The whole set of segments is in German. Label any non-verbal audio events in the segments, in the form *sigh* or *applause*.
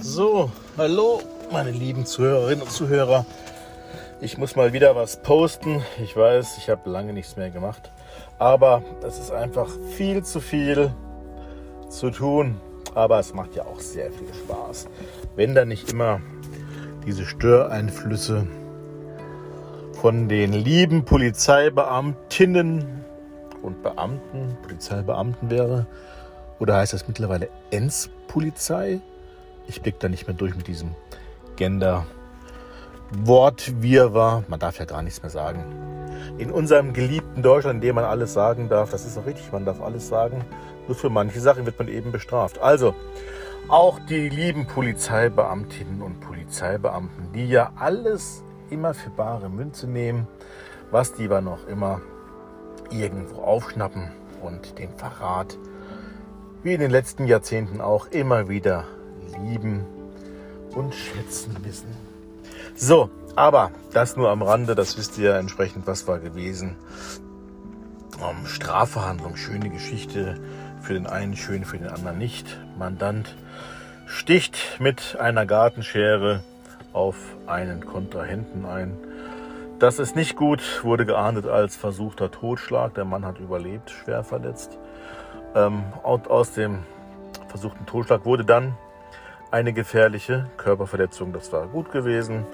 So, hallo, meine lieben Zuhörerinnen und Zuhörer. Ich muss mal wieder was posten. Ich weiß, ich habe lange nichts mehr gemacht. Aber es ist einfach viel zu viel zu tun. Aber es macht ja auch sehr viel Spaß. Wenn da nicht immer diese Störeinflüsse von den lieben Polizeibeamtinnen und Beamten, Polizeibeamten wäre. Oder heißt das mittlerweile Ens-Polizei? Ich blick da nicht mehr durch mit diesem Gender-Wortwirrwarr. Man darf ja gar nichts mehr sagen. In unserem geliebten Deutschland, in dem man alles sagen darf, das ist auch richtig, man darf alles sagen. Nur für manche Sachen wird man eben bestraft. Also, auch die lieben Polizeibeamtinnen und Polizeibeamten, die ja alles immer für bare Münze nehmen, was die aber noch immer irgendwo aufschnappen und den Verrat, wie in den letzten Jahrzehnten auch, immer wieder lieben und schätzen wissen. So, aber das nur am Rande, das wisst ihr ja entsprechend, was war gewesen. Um, Strafverhandlung, schöne Geschichte, für den einen schön, für den anderen nicht. Mandant sticht mit einer Gartenschere auf einen Kontrahenten ein. Das ist nicht gut, wurde geahndet als versuchter Totschlag. Der Mann hat überlebt, schwer verletzt. Ähm, aus dem versuchten Totschlag wurde dann eine gefährliche Körperverletzung. Das war gut gewesen.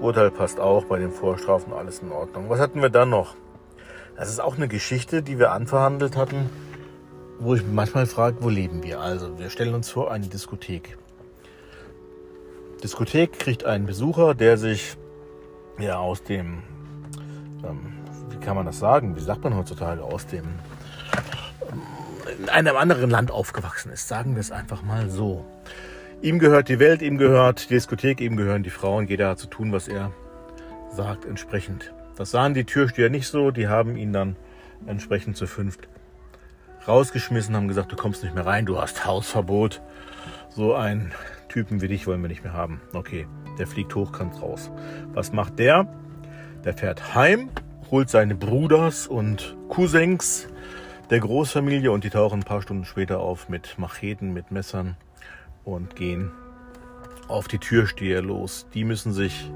Urteil passt auch bei den Vorstrafen, alles in Ordnung. Was hatten wir dann noch? Das ist auch eine Geschichte, die wir anverhandelt hatten, wo ich manchmal frage, wo leben wir? Also, wir stellen uns vor, eine Diskothek. Diskothek kriegt einen Besucher, der sich ja aus dem, ähm, wie kann man das sagen? Wie sagt man heutzutage? Aus dem ähm, in einem anderen Land aufgewachsen ist. Sagen wir es einfach mal so. Ihm gehört die Welt, ihm gehört die Diskothek, ihm gehören die Frauen. Jeder hat zu tun, was er sagt, entsprechend. Das sahen die Türsteher nicht so. Die haben ihn dann entsprechend zu fünft rausgeschmissen, haben gesagt, du kommst nicht mehr rein, du hast Hausverbot. So ein Typen wie dich wollen wir nicht mehr haben. Okay, der fliegt hochkant raus. Was macht der? Der fährt heim, holt seine Bruders und Cousins der Großfamilie und die tauchen ein paar Stunden später auf mit Macheten, mit Messern und gehen auf die Türsteher los. Die müssen sich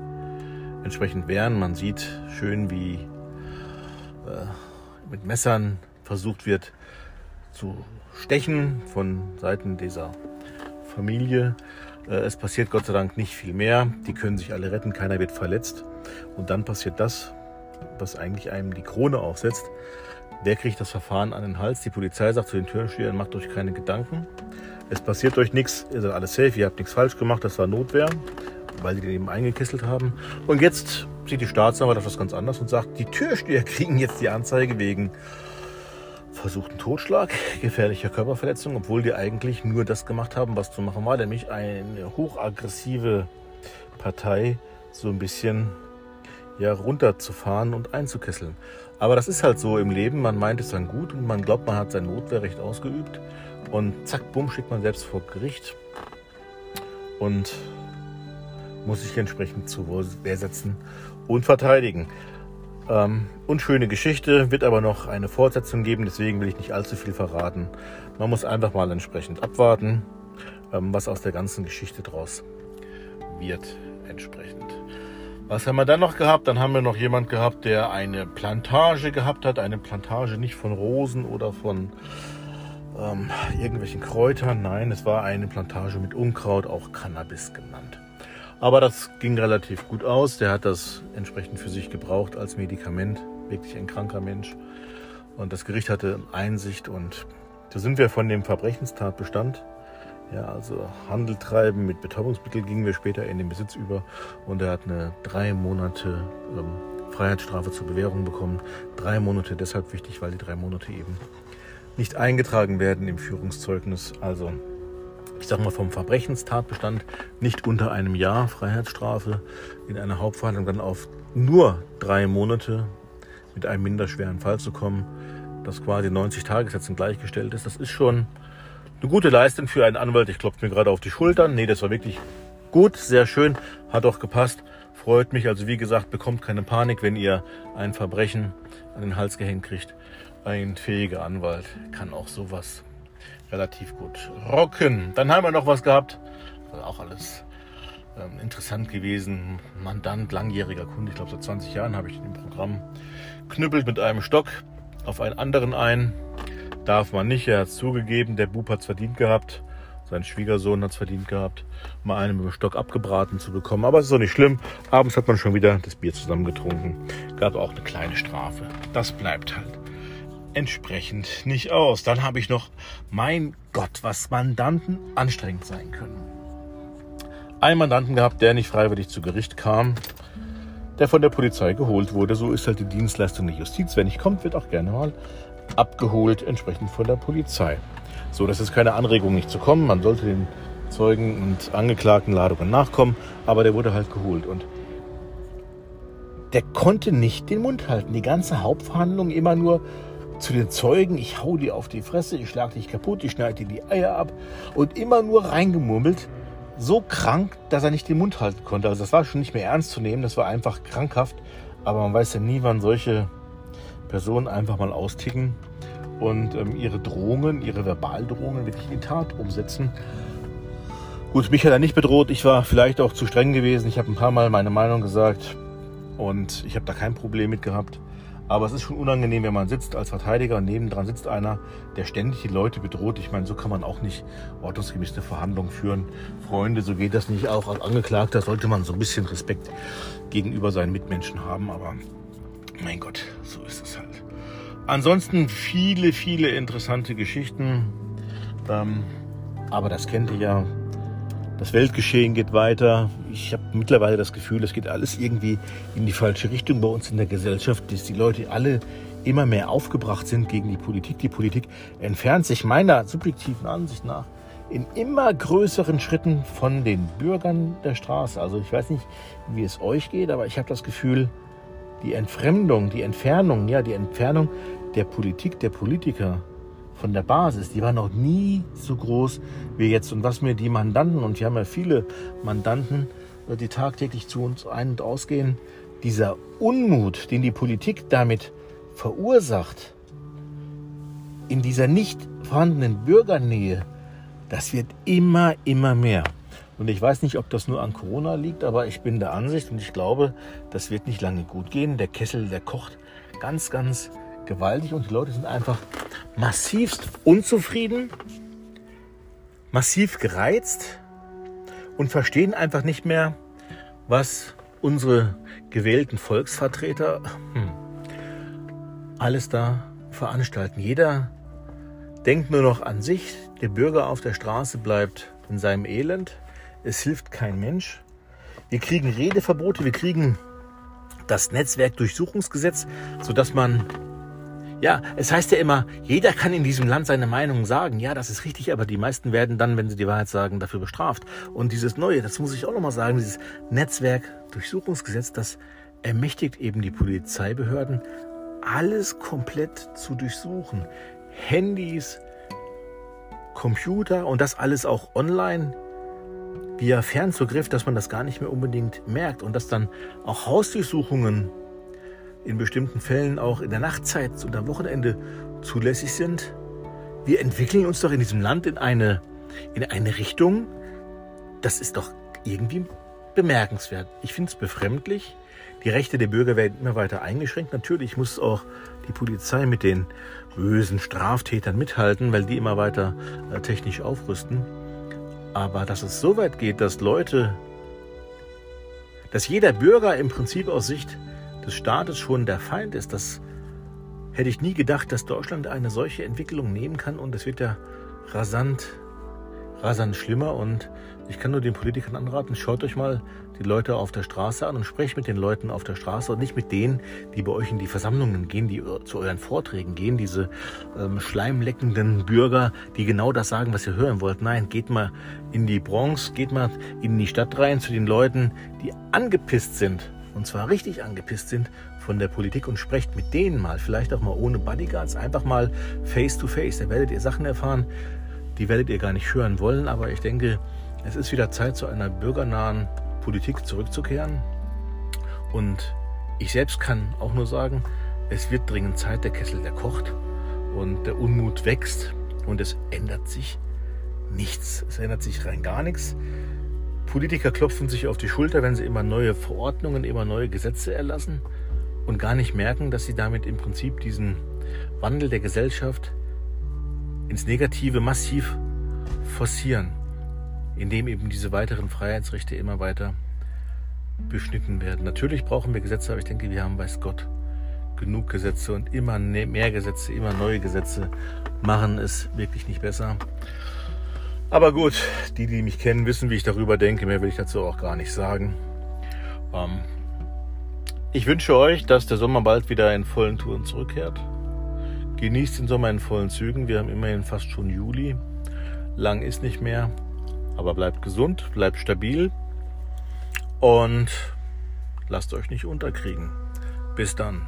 entsprechend wehren. Man sieht schön, wie äh, mit Messern versucht wird zu stechen von Seiten dieser Familie. Äh, es passiert Gott sei Dank nicht viel mehr. Die können sich alle retten, keiner wird verletzt. Und dann passiert das, was eigentlich einem die Krone aufsetzt. Wer kriegt das Verfahren an den Hals? Die Polizei sagt zu den Türstehern, macht euch keine Gedanken. Es passiert euch nichts, ihr seid alles safe, ihr habt nichts falsch gemacht, das war Notwehr, weil die den eben eingekesselt haben. Und jetzt sieht die Staatsanwaltschaft das ganz anders und sagt, die Türsteher *laughs* kriegen jetzt die Anzeige wegen versuchten Totschlag, gefährlicher Körperverletzung, obwohl die eigentlich nur das gemacht haben, was zu machen war, nämlich eine hochaggressive Partei so ein bisschen ja, runterzufahren und einzukesseln. Aber das ist halt so im Leben, man meint es dann gut und man glaubt, man hat sein Notwehrrecht ausgeübt und zack, bumm, steht man selbst vor Gericht und muss sich entsprechend zu Wehr setzen und verteidigen. Ähm, unschöne Geschichte, wird aber noch eine Fortsetzung geben, deswegen will ich nicht allzu viel verraten. Man muss einfach mal entsprechend abwarten, ähm, was aus der ganzen Geschichte draus wird entsprechend. Was haben wir dann noch gehabt? Dann haben wir noch jemand gehabt, der eine Plantage gehabt hat. Eine Plantage nicht von Rosen oder von ähm, irgendwelchen Kräutern. Nein, es war eine Plantage mit Unkraut, auch Cannabis genannt. Aber das ging relativ gut aus. Der hat das entsprechend für sich gebraucht als Medikament. Wirklich ein kranker Mensch. Und das Gericht hatte Einsicht und da sind wir von dem Verbrechenstatbestand. Ja, also Handel treiben mit Betäubungsmitteln gingen wir später in den Besitz über und er hat eine drei Monate ähm, Freiheitsstrafe zur Bewährung bekommen. Drei Monate deshalb wichtig, weil die drei Monate eben nicht eingetragen werden im Führungszeugnis. Also ich sage mal vom Verbrechenstatbestand nicht unter einem Jahr Freiheitsstrafe in einer Hauptverhandlung dann auf nur drei Monate mit einem minderschweren Fall zu kommen, das quasi 90 Tagessätzen gleichgestellt ist. Das ist schon eine gute Leistung für einen Anwalt. Ich klopfe mir gerade auf die Schultern. Nee, das war wirklich gut, sehr schön, hat auch gepasst. Freut mich. Also wie gesagt, bekommt keine Panik, wenn ihr ein Verbrechen an den Hals gehängt kriegt. Ein fähiger Anwalt kann auch sowas relativ gut rocken. Dann haben wir noch was gehabt. auch alles ähm, interessant gewesen. Mandant, langjähriger Kunde, ich glaube seit 20 Jahren habe ich im Programm. Knüppelt mit einem Stock auf einen anderen ein. Darf man nicht, er hat zugegeben, der Bub hat es verdient gehabt. Sein Schwiegersohn hat es verdient gehabt, mal einen mit dem Stock abgebraten zu bekommen. Aber es ist auch nicht schlimm. Abends hat man schon wieder das Bier zusammen getrunken. Gab auch eine kleine Strafe. Das bleibt halt entsprechend nicht aus. Dann habe ich noch, mein Gott, was Mandanten anstrengend sein können. Einen Mandanten gehabt, der nicht freiwillig zu Gericht kam, der von der Polizei geholt wurde. So ist halt die Dienstleistung der Justiz. Wer nicht kommt, wird auch gerne mal abgeholt, entsprechend von der Polizei. So, das ist keine Anregung, nicht zu kommen. Man sollte den Zeugen und Angeklagten Ladungen nachkommen, aber der wurde halt geholt und der konnte nicht den Mund halten. Die ganze Hauptverhandlung immer nur zu den Zeugen, ich hau dir auf die Fresse, ich schlag dich kaputt, ich schneide dir die Eier ab und immer nur reingemurmelt. So krank, dass er nicht den Mund halten konnte. Also das war schon nicht mehr ernst zu nehmen, das war einfach krankhaft. Aber man weiß ja nie, wann solche Personen einfach mal austicken und ähm, ihre Drohungen, ihre Verbaldrohungen wirklich in Tat umsetzen. Gut, mich hat er nicht bedroht. Ich war vielleicht auch zu streng gewesen. Ich habe ein paar Mal meine Meinung gesagt und ich habe da kein Problem mit gehabt. Aber es ist schon unangenehm, wenn man sitzt als Verteidiger und nebendran sitzt einer, der ständig die Leute bedroht. Ich meine, so kann man auch nicht ordnungsgemäß eine Verhandlung führen. Freunde, so geht das nicht. Auch als Angeklagter sollte man so ein bisschen Respekt gegenüber seinen Mitmenschen haben. Aber mein Gott, so ist es halt. Ansonsten viele, viele interessante Geschichten. Ähm, aber das kennt ihr ja. Das Weltgeschehen geht weiter. Ich habe mittlerweile das Gefühl, es geht alles irgendwie in die falsche Richtung bei uns in der Gesellschaft, dass die Leute alle immer mehr aufgebracht sind gegen die Politik. Die Politik entfernt sich meiner subjektiven Ansicht nach in immer größeren Schritten von den Bürgern der Straße. Also ich weiß nicht, wie es euch geht, aber ich habe das Gefühl, die Entfremdung, die Entfernung, ja, die Entfernung der Politik, der Politiker von der Basis, die war noch nie so groß wie jetzt. Und was mir die Mandanten, und wir haben ja viele Mandanten, äh, die tagtäglich zu uns ein- und ausgehen, dieser Unmut, den die Politik damit verursacht, in dieser nicht vorhandenen Bürgernähe, das wird immer, immer mehr. Und ich weiß nicht, ob das nur an Corona liegt, aber ich bin der Ansicht und ich glaube, das wird nicht lange gut gehen. Der Kessel, der kocht ganz, ganz gewaltig und die Leute sind einfach massivst unzufrieden, massiv gereizt und verstehen einfach nicht mehr, was unsere gewählten Volksvertreter hm, alles da veranstalten. Jeder denkt nur noch an sich, der Bürger auf der Straße bleibt in seinem Elend, es hilft kein Mensch. Wir kriegen Redeverbote, wir kriegen das Netzwerkdurchsuchungsgesetz, sodass man ja, es heißt ja immer, jeder kann in diesem Land seine Meinung sagen. Ja, das ist richtig, aber die meisten werden dann, wenn sie die Wahrheit sagen, dafür bestraft. Und dieses Neue, das muss ich auch nochmal sagen, dieses Netzwerkdurchsuchungsgesetz, das ermächtigt eben die Polizeibehörden, alles komplett zu durchsuchen. Handys, Computer und das alles auch online via Fernzugriff, dass man das gar nicht mehr unbedingt merkt und dass dann auch Hausdurchsuchungen in bestimmten Fällen auch in der Nachtzeit und am Wochenende zulässig sind. Wir entwickeln uns doch in diesem Land in eine, in eine Richtung, das ist doch irgendwie bemerkenswert. Ich finde es befremdlich. Die Rechte der Bürger werden immer weiter eingeschränkt. Natürlich muss auch die Polizei mit den bösen Straftätern mithalten, weil die immer weiter äh, technisch aufrüsten. Aber dass es so weit geht, dass Leute, dass jeder Bürger im Prinzip aus Sicht des Staates schon der Feind ist, das hätte ich nie gedacht, dass Deutschland eine solche Entwicklung nehmen kann. Und es wird ja rasant, rasant schlimmer. Und ich kann nur den Politikern anraten, schaut euch mal die Leute auf der Straße an und sprecht mit den Leuten auf der Straße und nicht mit denen, die bei euch in die Versammlungen gehen, die zu euren Vorträgen gehen, diese ähm, schleimleckenden Bürger, die genau das sagen, was ihr hören wollt. Nein, geht mal in die Bronx, geht mal in die Stadt rein zu den Leuten, die angepisst sind und zwar richtig angepisst sind von der Politik und sprecht mit denen mal, vielleicht auch mal ohne Bodyguards, einfach mal face to face. Da werdet ihr Sachen erfahren, die werdet ihr gar nicht hören wollen, aber ich denke, es ist wieder Zeit, zu einer bürgernahen Politik zurückzukehren. Und ich selbst kann auch nur sagen, es wird dringend Zeit, der Kessel, der kocht und der Unmut wächst und es ändert sich nichts. Es ändert sich rein gar nichts. Politiker klopfen sich auf die Schulter, wenn sie immer neue Verordnungen, immer neue Gesetze erlassen und gar nicht merken, dass sie damit im Prinzip diesen Wandel der Gesellschaft ins Negative massiv forcieren, indem eben diese weiteren Freiheitsrechte immer weiter beschnitten werden. Natürlich brauchen wir Gesetze, aber ich denke, wir haben, weiß Gott, genug Gesetze und immer ne-, mehr Gesetze, immer neue Gesetze machen es wirklich nicht besser. Aber gut, die, die mich kennen, wissen, wie ich darüber denke. Mehr will ich dazu auch gar nicht sagen. Ähm, ich wünsche euch, dass der Sommer bald wieder in vollen Touren zurückkehrt. Genießt den Sommer in vollen Zügen. Wir haben immerhin fast schon Juli. Lang ist nicht mehr. Aber bleibt gesund, bleibt stabil und lasst euch nicht unterkriegen. Bis dann.